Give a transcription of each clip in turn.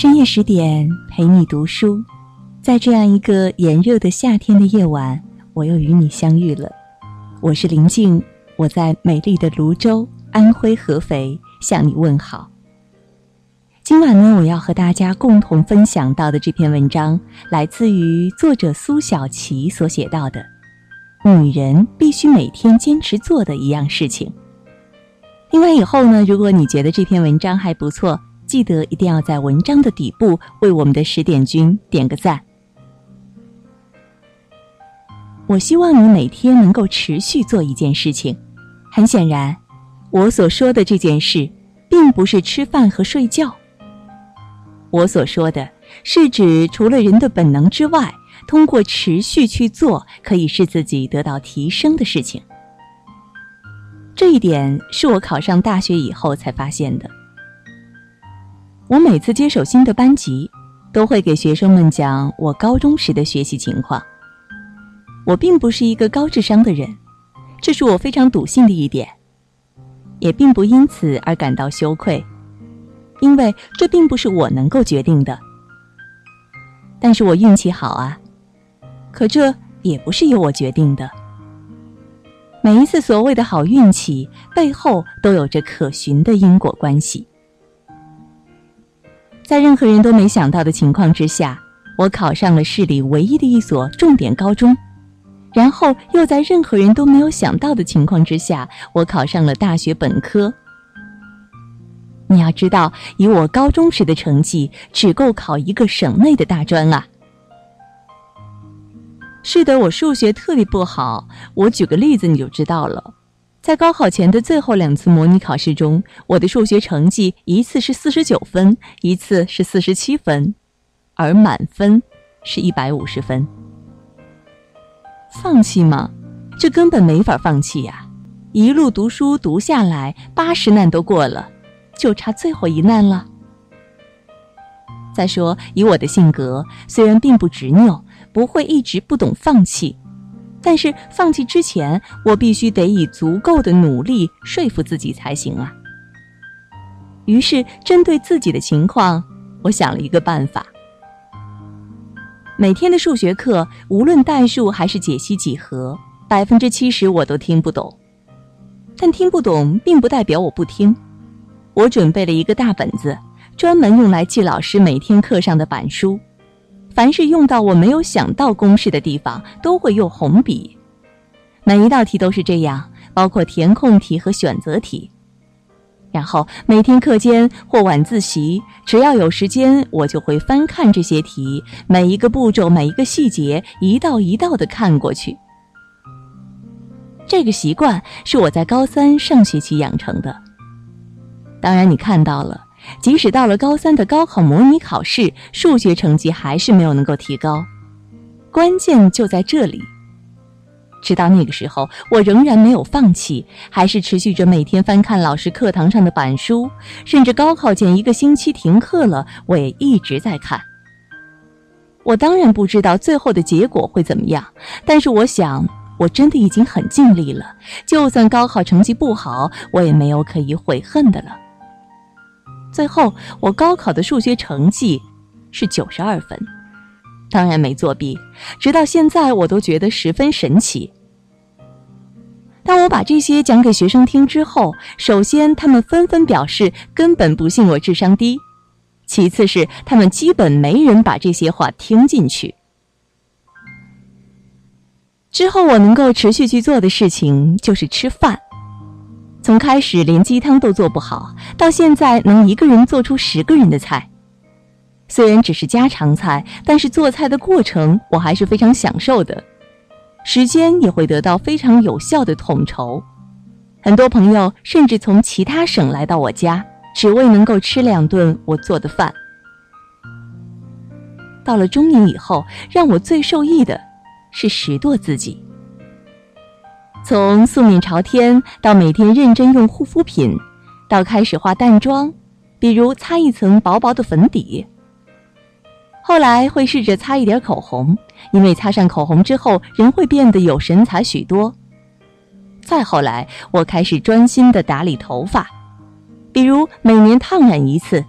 深夜十点陪你读书，在这样一个炎热的夏天的夜晚，我又与你相遇了。我是林静，我在美丽的泸州，安徽合肥向你问好。今晚呢，我要和大家共同分享到的这篇文章，来自于作者苏小琪所写到的“女人必须每天坚持做的一样事情”。听完以后呢，如果你觉得这篇文章还不错。记得一定要在文章的底部为我们的十点君点个赞。我希望你每天能够持续做一件事情。很显然，我所说的这件事，并不是吃饭和睡觉。我所说的是指除了人的本能之外，通过持续去做，可以使自己得到提升的事情。这一点是我考上大学以后才发现的。我每次接手新的班级，都会给学生们讲我高中时的学习情况。我并不是一个高智商的人，这是我非常笃信的一点，也并不因此而感到羞愧，因为这并不是我能够决定的。但是我运气好啊，可这也不是由我决定的。每一次所谓的好运气背后，都有着可循的因果关系。在任何人都没想到的情况之下，我考上了市里唯一的一所重点高中，然后又在任何人都没有想到的情况之下，我考上了大学本科。你要知道，以我高中时的成绩，只够考一个省内的大专啊。是的，我数学特别不好，我举个例子你就知道了。在高考前的最后两次模拟考试中，我的数学成绩一次是四十九分，一次是四十七分，而满分是一百五十分。放弃吗？这根本没法放弃呀！一路读书读下来，八十难都过了，就差最后一难了。再说，以我的性格，虽然并不执拗，不会一直不懂放弃。但是放弃之前，我必须得以足够的努力说服自己才行啊。于是，针对自己的情况，我想了一个办法：每天的数学课，无论代数还是解析几何，百分之七十我都听不懂。但听不懂并不代表我不听。我准备了一个大本子，专门用来记老师每天课上的板书。凡是用到我没有想到公式的地方，都会用红笔。每一道题都是这样，包括填空题和选择题。然后每天课间或晚自习，只要有时间，我就会翻看这些题，每一个步骤、每一个细节，一道一道的看过去。这个习惯是我在高三上学期养成的。当然，你看到了。即使到了高三的高考模拟考试，数学成绩还是没有能够提高。关键就在这里。直到那个时候，我仍然没有放弃，还是持续着每天翻看老师课堂上的板书，甚至高考前一个星期停课了，我也一直在看。我当然不知道最后的结果会怎么样，但是我想，我真的已经很尽力了。就算高考成绩不好，我也没有可以悔恨的了。最后，我高考的数学成绩是九十二分，当然没作弊。直到现在，我都觉得十分神奇。当我把这些讲给学生听之后，首先他们纷纷表示根本不信我智商低，其次是他们基本没人把这些话听进去。之后，我能够持续去做的事情就是吃饭。从开始连鸡汤都做不好，到现在能一个人做出十个人的菜，虽然只是家常菜，但是做菜的过程我还是非常享受的，时间也会得到非常有效的统筹。很多朋友甚至从其他省来到我家，只为能够吃两顿我做的饭。到了中年以后，让我最受益的是拾掇自己。从素面朝天到每天认真用护肤品，到开始化淡妆，比如擦一层薄薄的粉底。后来会试着擦一点口红，因为擦上口红之后人会变得有神采许多。再后来，我开始专心的打理头发，比如每年烫染一次，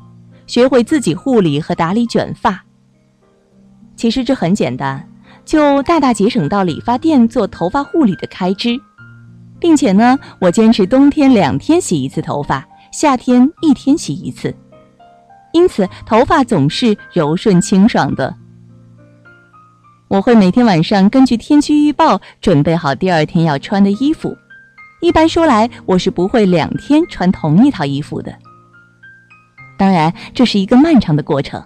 学会自己护理和打理卷发。其实这很简单，就大大节省到理发店做头发护理的开支，并且呢，我坚持冬天两天洗一次头发，夏天一天洗一次，因此头发总是柔顺清爽的。我会每天晚上根据天气预报准备好第二天要穿的衣服。一般说来，我是不会两天穿同一套衣服的。当然，这是一个漫长的过程。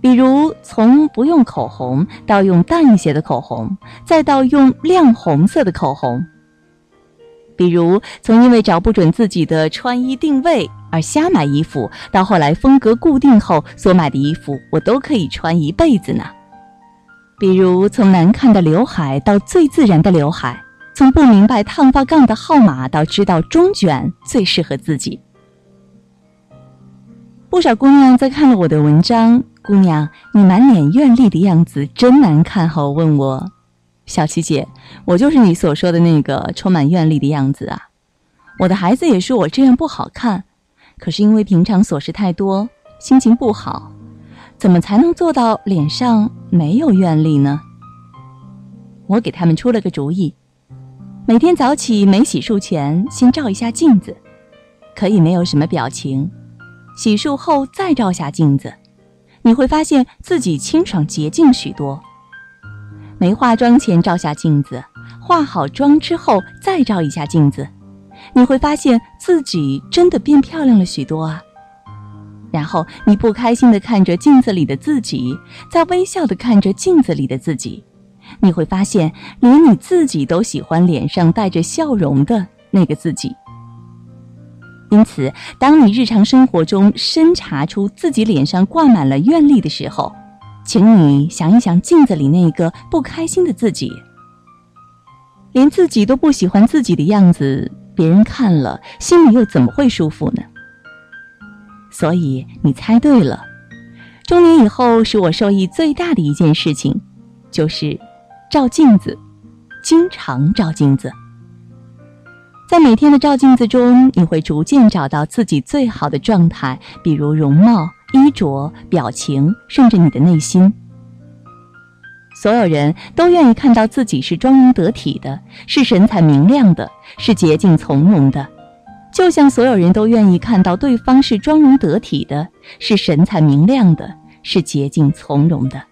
比如从不用口红到用淡一些的口红，再到用亮红色的口红；比如从因为找不准自己的穿衣定位而瞎买衣服，到后来风格固定后所买的衣服我都可以穿一辈子呢。比如，从难看的刘海到最自然的刘海，从不明白烫发杠的号码到知道中卷最适合自己。不少姑娘在看了我的文章，姑娘，你满脸怨丽的样子真难看后问我：“小琪姐，我就是你所说的那个充满怨力的样子啊！我的孩子也说我这样不好看，可是因为平常琐事太多，心情不好。”怎么才能做到脸上没有怨力呢？我给他们出了个主意：每天早起没洗漱前，先照一下镜子，可以没有什么表情；洗漱后再照下镜子，你会发现自己清爽洁净许多。没化妆前照下镜子，化好妆之后再照一下镜子，你会发现自己真的变漂亮了许多啊！然后你不开心的看着镜子里的自己，在微笑的看着镜子里的自己，你会发现连你自己都喜欢脸上带着笑容的那个自己。因此，当你日常生活中深查出自己脸上挂满了怨力的时候，请你想一想镜子里那个不开心的自己。连自己都不喜欢自己的样子，别人看了心里又怎么会舒服呢？所以你猜对了，中年以后使我受益最大的一件事情，就是照镜子，经常照镜子。在每天的照镜子中，你会逐渐找到自己最好的状态，比如容貌、衣着、表情，甚至你的内心。所有人都愿意看到自己是妆容得体的，是神采明亮的，是洁净从容的。就像所有人都愿意看到对方是妆容得体的，是神采明亮的，是洁净从容的。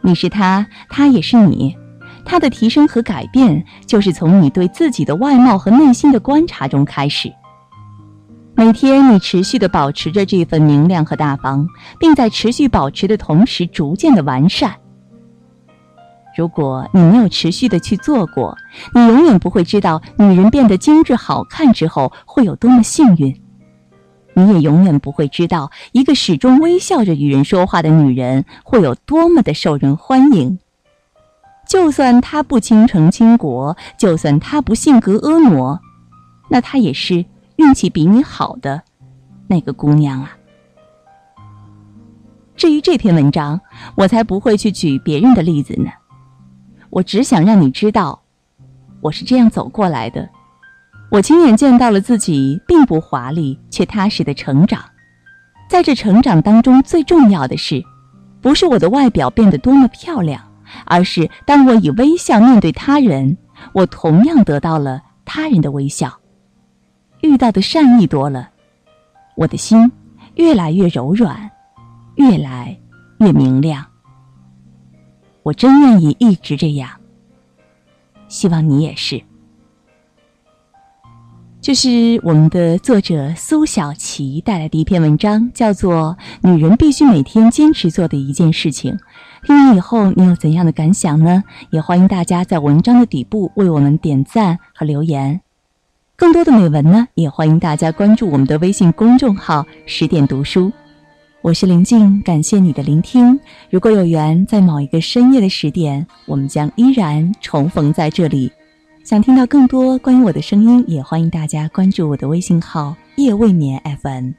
你是他，他也是你。他的提升和改变，就是从你对自己的外貌和内心的观察中开始。每天，你持续的保持着这份明亮和大方，并在持续保持的同时，逐渐的完善。如果你没有持续的去做过，你永远不会知道女人变得精致好看之后会有多么幸运。你也永远不会知道，一个始终微笑着与人说话的女人会有多么的受人欢迎。就算她不倾城倾国，就算她不性格婀娜，那她也是运气比你好的那个姑娘啊。至于这篇文章，我才不会去举别人的例子呢。我只想让你知道，我是这样走过来的。我亲眼见到了自己并不华丽却踏实的成长，在这成长当中，最重要的是，不是我的外表变得多么漂亮，而是当我以微笑面对他人，我同样得到了他人的微笑。遇到的善意多了，我的心越来越柔软，越来越明亮。我真愿意一直这样，希望你也是。这是我们的作者苏小琪带来的一篇文章，叫做《女人必须每天坚持做的一件事情》。听完以后，你有怎样的感想呢？也欢迎大家在文章的底部为我们点赞和留言。更多的美文呢，也欢迎大家关注我们的微信公众号“十点读书”。我是林静，感谢你的聆听。如果有缘，在某一个深夜的十点，我们将依然重逢在这里。想听到更多关于我的声音，也欢迎大家关注我的微信号“夜未眠 FM”。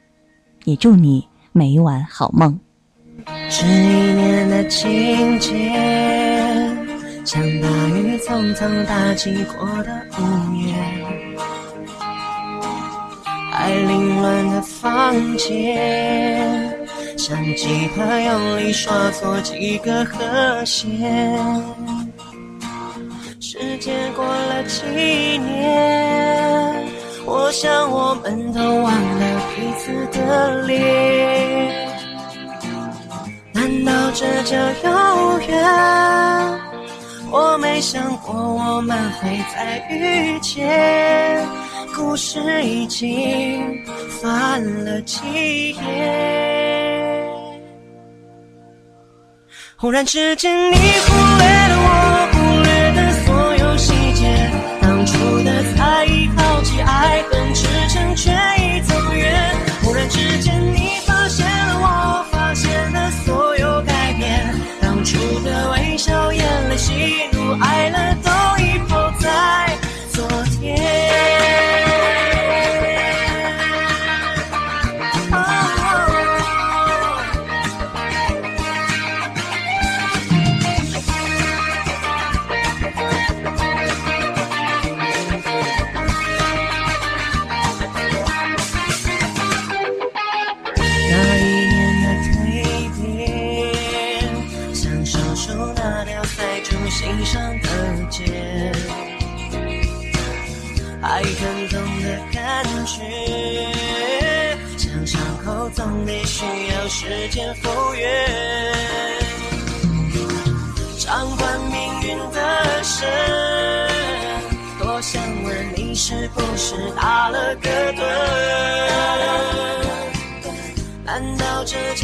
也祝你每晚好梦。这一年的情节，像大雨匆匆打击过的五月，在凌乱的房间，像吉他用力刷错几个和弦。时间过了几年，我想我们都忘了彼此的脸。难道这叫有缘？我没想过我们会再遇见。故事已经翻了几页。忽然之间你不时间否约，掌管命运的神，多想问你是不是打了个盹？难道这？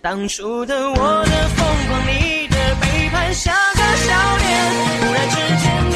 当初的我的疯狂，你的背叛，像个笑脸，忽然之间。